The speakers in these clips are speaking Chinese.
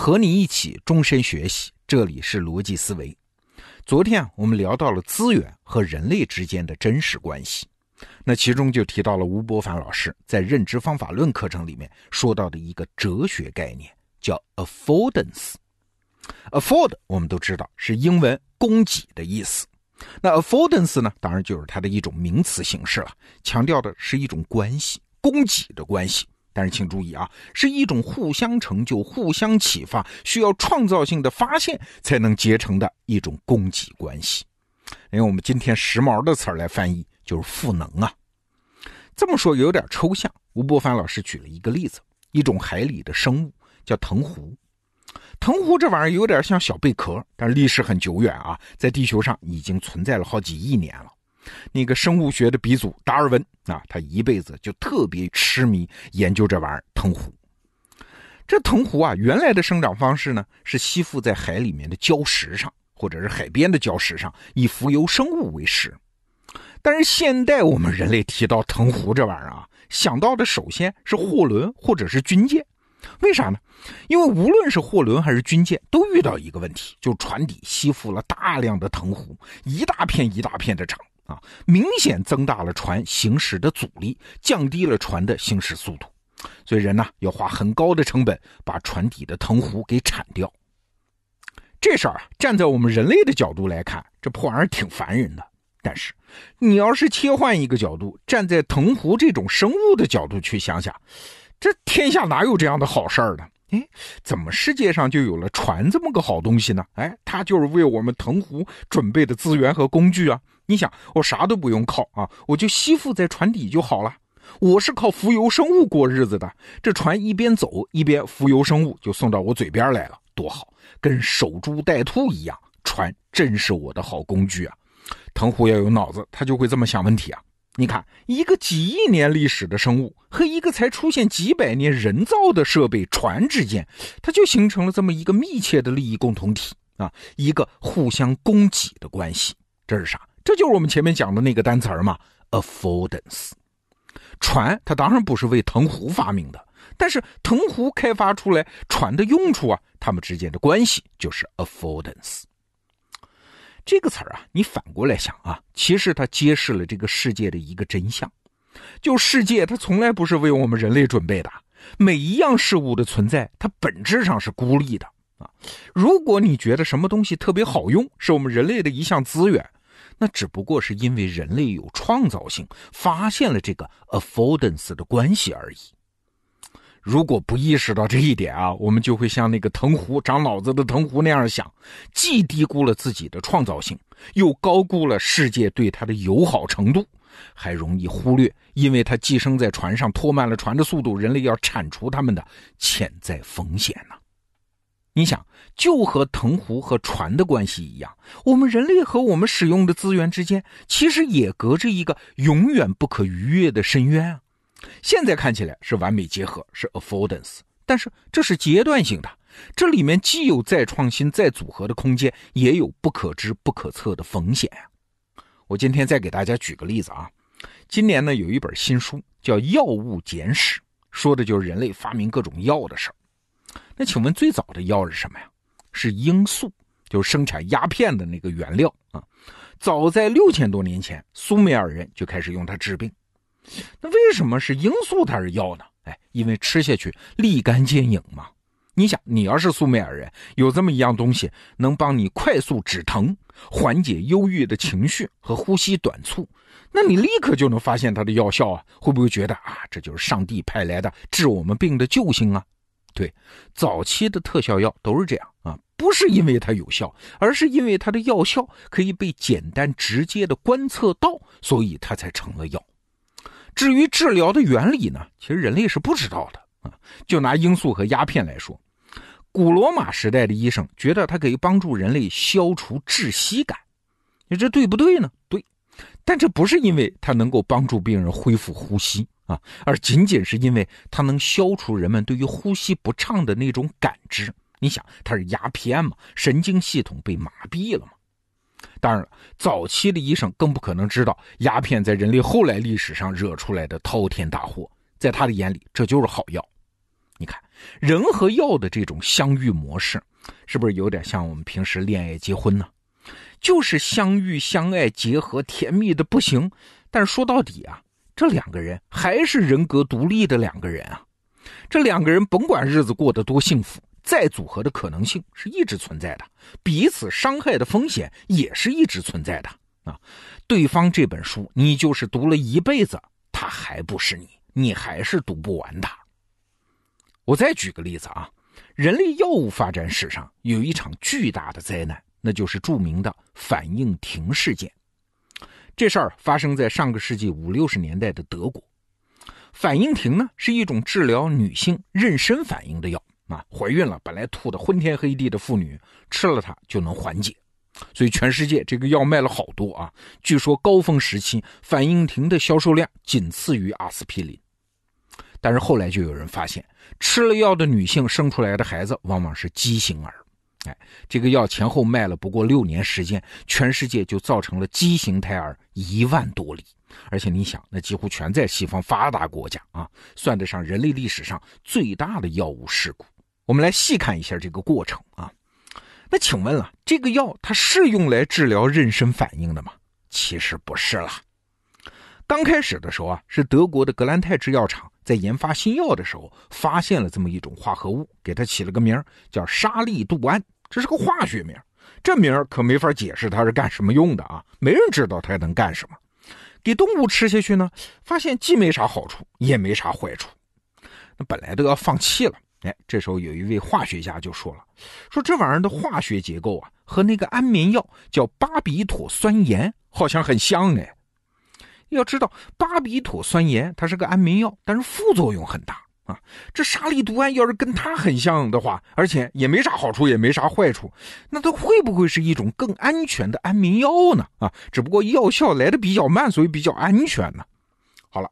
和你一起终身学习，这里是逻辑思维。昨天啊，我们聊到了资源和人类之间的真实关系，那其中就提到了吴伯凡老师在认知方法论课程里面说到的一个哲学概念，叫 affordance。afford 我们都知道是英文供给的意思，那 affordance 呢，当然就是它的一种名词形式了，强调的是一种关系，供给的关系。但是请注意啊，是一种互相成就、互相启发、需要创造性的发现才能结成的一种供给关系。用我们今天时髦的词儿来翻译，就是赋能啊。这么说有点抽象。吴伯凡老师举了一个例子，一种海里的生物叫藤壶。藤壶这玩意儿有点像小贝壳，但是历史很久远啊，在地球上已经存在了好几亿年了。那个生物学的鼻祖达尔文啊，他一辈子就特别痴迷研究这玩意儿藤壶。这藤壶啊，原来的生长方式呢是吸附在海里面的礁石上，或者是海边的礁石上，以浮游生物为食。但是现代我们人类提到藤壶这玩意儿啊，想到的首先是货轮或者是军舰。为啥呢？因为无论是货轮还是军舰，都遇到一个问题，就船底吸附了大量的藤壶，一大片一大片的长。啊，明显增大了船行驶的阻力，降低了船的行驶速度，所以人呢要花很高的成本把船底的藤壶给铲掉。这事儿啊，站在我们人类的角度来看，这破玩意儿挺烦人的。但是，你要是切换一个角度，站在藤壶这种生物的角度去想想，这天下哪有这样的好事儿呢？哎，怎么世界上就有了船这么个好东西呢？哎，它就是为我们藤壶准备的资源和工具啊！你想，我啥都不用靠啊，我就吸附在船底就好了。我是靠浮游生物过日子的，这船一边走一边浮游生物就送到我嘴边来了，多好，跟守株待兔一样。船真是我的好工具啊！藤壶要有脑子，他就会这么想问题啊。你看，一个几亿年历史的生物和一个才出现几百年人造的设备船之间，它就形成了这么一个密切的利益共同体啊，一个互相供给的关系。这是啥？这就是我们前面讲的那个单词儿嘛，affordance。船它当然不是为藤壶发明的，但是藤壶开发出来船的用处啊，它们之间的关系就是 affordance。这个词儿啊，你反过来想啊，其实它揭示了这个世界的一个真相：就世界它从来不是为我们人类准备的。每一样事物的存在，它本质上是孤立的啊。如果你觉得什么东西特别好用，是我们人类的一项资源，那只不过是因为人类有创造性，发现了这个 affordance 的关系而已。如果不意识到这一点啊，我们就会像那个藤壶长脑子的藤壶那样想，既低估了自己的创造性，又高估了世界对它的友好程度，还容易忽略，因为它寄生在船上拖慢了船的速度，人类要铲除它们的潜在风险呢。你想，就和藤壶和船的关系一样，我们人类和我们使用的资源之间，其实也隔着一个永远不可逾越的深渊啊。现在看起来是完美结合，是 affordance，但是这是阶段性的，这里面既有再创新、再组合的空间，也有不可知、不可测的风险啊。我今天再给大家举个例子啊，今年呢有一本新书叫《药物简史》，说的就是人类发明各种药的事儿。那请问最早的药是什么呀？是罂粟，就是生产鸦片的那个原料啊。早在六千多年前，苏美尔人就开始用它治病。那为什么是罂粟它是药呢？哎，因为吃下去立竿见影嘛。你想，你要是苏美尔人，有这么一样东西能帮你快速止疼、缓解忧郁的情绪和呼吸短促，那你立刻就能发现它的药效啊！会不会觉得啊，这就是上帝派来的治我们病的救星啊？对，早期的特效药都是这样啊，不是因为它有效，而是因为它的药效可以被简单直接的观测到，所以它才成了药。至于治疗的原理呢，其实人类是不知道的啊。就拿罂粟和鸦片来说，古罗马时代的医生觉得它可以帮助人类消除窒息感，你这对不对呢？对，但这不是因为它能够帮助病人恢复呼吸啊，而仅仅是因为它能消除人们对于呼吸不畅的那种感知。你想，它是鸦片嘛，神经系统被麻痹了嘛。当然了，早期的医生更不可能知道鸦片在人类后来历史上惹出来的滔天大祸。在他的眼里，这就是好药。你看，人和药的这种相遇模式，是不是有点像我们平时恋爱结婚呢？就是相遇、相爱、结合，甜蜜的不行。但是说到底啊，这两个人还是人格独立的两个人啊。这两个人甭管日子过得多幸福，再组合的可能性是一直存在的，彼此伤害的风险也是一直存在的啊。对方这本书，你就是读了一辈子，他还不是你，你还是读不完的。我再举个例子啊，人类药物发展史上有一场巨大的灾难。那就是著名的反应停事件。这事儿发生在上个世纪五六十年代的德国。反应停呢是一种治疗女性妊娠反应的药啊，怀孕了本来吐得昏天黑地的妇女吃了它就能缓解，所以全世界这个药卖了好多啊。据说高峰时期反应停的销售量仅次于阿司匹林。但是后来就有人发现，吃了药的女性生出来的孩子往往是畸形儿。哎，这个药前后卖了不过六年时间，全世界就造成了畸形胎儿一万多例，而且你想，那几乎全在西方发达国家啊，算得上人类历史上最大的药物事故。我们来细看一下这个过程啊。那请问了，这个药它是用来治疗妊娠反应的吗？其实不是啦。刚开始的时候啊，是德国的格兰泰制药厂。在研发新药的时候，发现了这么一种化合物，给它起了个名叫沙利度胺。这是个化学名，这名可没法解释它是干什么用的啊！没人知道它能干什么。给动物吃下去呢，发现既没啥好处，也没啥坏处。那本来都要放弃了，哎，这时候有一位化学家就说了：“说这玩意儿的化学结构啊，和那个安眠药叫巴比妥酸盐好像很像哎。”要知道，巴比妥酸盐它是个安眠药，但是副作用很大啊。这沙利度胺要是跟它很像的话，而且也没啥好处，也没啥坏处，那它会不会是一种更安全的安眠药呢？啊，只不过药效来的比较慢，所以比较安全呢。好了，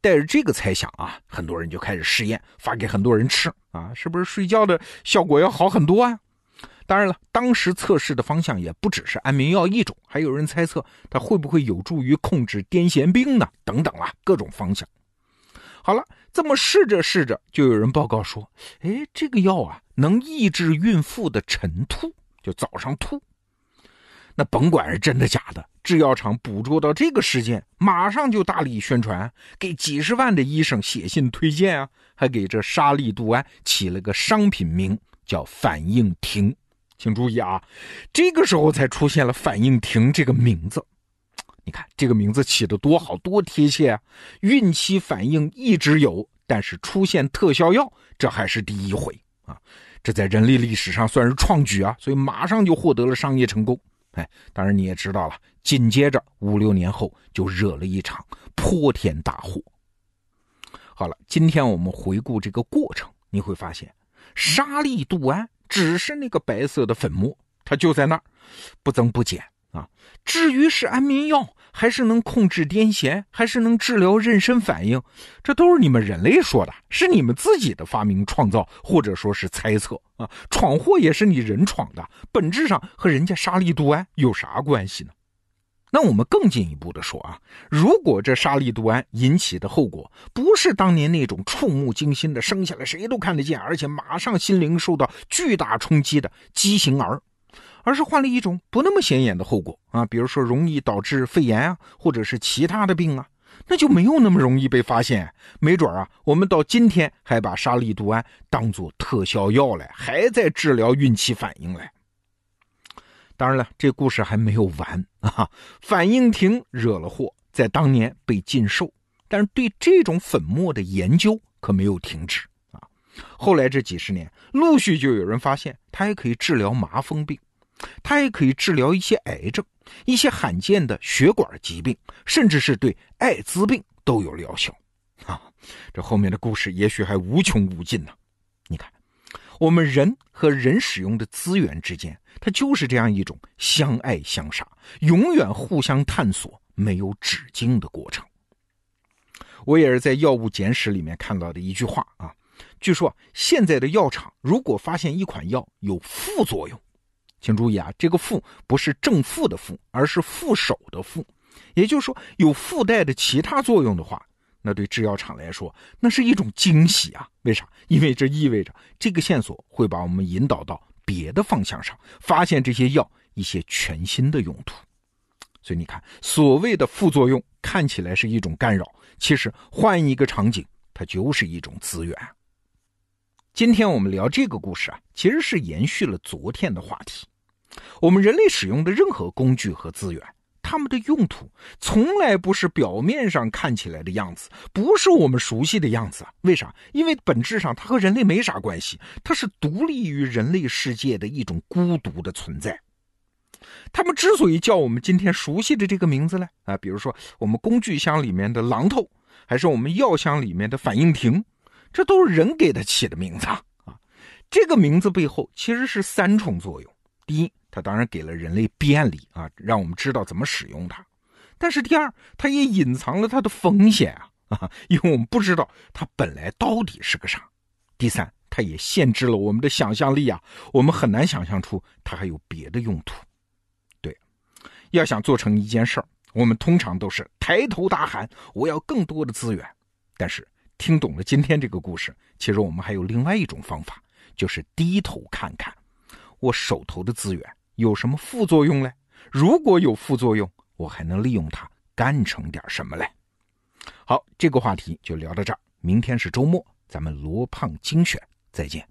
带着这个猜想啊，很多人就开始试验，发给很多人吃啊，是不是睡觉的效果要好很多啊？当然了，当时测试的方向也不只是安眠药一种，还有人猜测它会不会有助于控制癫痫病呢？等等啊，各种方向。好了，这么试着试着，就有人报告说：“哎，这个药啊，能抑制孕妇的晨吐，就早上吐。”那甭管是真的假的，制药厂捕捉到这个事件，马上就大力宣传，给几十万的医生写信推荐啊，还给这沙利度胺起了个商品名叫反应停。请注意啊，这个时候才出现了“反应停”这个名字。你看这个名字起的多好多贴切啊！孕期反应一直有，但是出现特效药，这还是第一回啊！这在人类历史上算是创举啊，所以马上就获得了商业成功。哎，当然你也知道了，紧接着五六年后就惹了一场泼天大祸。好了，今天我们回顾这个过程，你会发现沙利度胺。只是那个白色的粉末，它就在那儿，不增不减啊。至于是安眠药，还是能控制癫痫，还是能治疗妊娠反应，这都是你们人类说的，是你们自己的发明创造，或者说是猜测啊。闯祸也是你人闯的，本质上和人家沙利度胺有啥关系呢？那我们更进一步的说啊，如果这沙利度胺引起的后果不是当年那种触目惊心的生下来谁都看得见，而且马上心灵受到巨大冲击的畸形儿，而是换了一种不那么显眼的后果啊，比如说容易导致肺炎啊，或者是其他的病啊，那就没有那么容易被发现。没准啊，我们到今天还把沙利度胺当做特效药来，还在治疗孕期反应来。当然了，这故事还没有完 啊！反应停惹了祸，在当年被禁售，但是对这种粉末的研究可没有停止啊。后来这几十年，陆续就有人发现它还可以治疗麻风病，它也可以治疗一些癌症、一些罕见的血管疾病，甚至是对艾滋病都有疗效啊！这后面的故事也许还无穷无尽呢。我们人和人使用的资源之间。它就是这样一种相爱相杀、永远互相探索、没有止境的过程。我也是在《药物简史》里面看到的一句话啊，据说现在的药厂如果发现一款药有副作用，请注意啊，这个“副”不是正负的“负”，而是副手的“副”，也就是说有附带的其他作用的话，那对制药厂来说，那是一种惊喜啊！为啥？因为这意味着这个线索会把我们引导到别的方向上，发现这些药一些全新的用途。所以你看，所谓的副作用看起来是一种干扰，其实换一个场景，它就是一种资源。今天我们聊这个故事啊，其实是延续了昨天的话题。我们人类使用的任何工具和资源，它们的用途从来不是表面上看起来的样子，不是我们熟悉的样子啊。为啥？因为本质上它和人类没啥关系，它是独立于人类世界的一种孤独的存在。他们之所以叫我们今天熟悉的这个名字呢，啊，比如说我们工具箱里面的榔头，还是我们药箱里面的反应亭，这都是人给它起的名字啊。这个名字背后其实是三重作用：第一，它当然给了人类便利啊，让我们知道怎么使用它；但是第二，它也隐藏了它的风险啊，因为我们不知道它本来到底是个啥；第三，它也限制了我们的想象力啊，我们很难想象出它还有别的用途。对要想做成一件事儿，我们通常都是抬头大喊：“我要更多的资源。”但是听懂了今天这个故事，其实我们还有另外一种方法，就是低头看看我手头的资源有什么副作用嘞？如果有副作用，我还能利用它干成点什么嘞？好，这个话题就聊到这儿。明天是周末，咱们罗胖精选再见。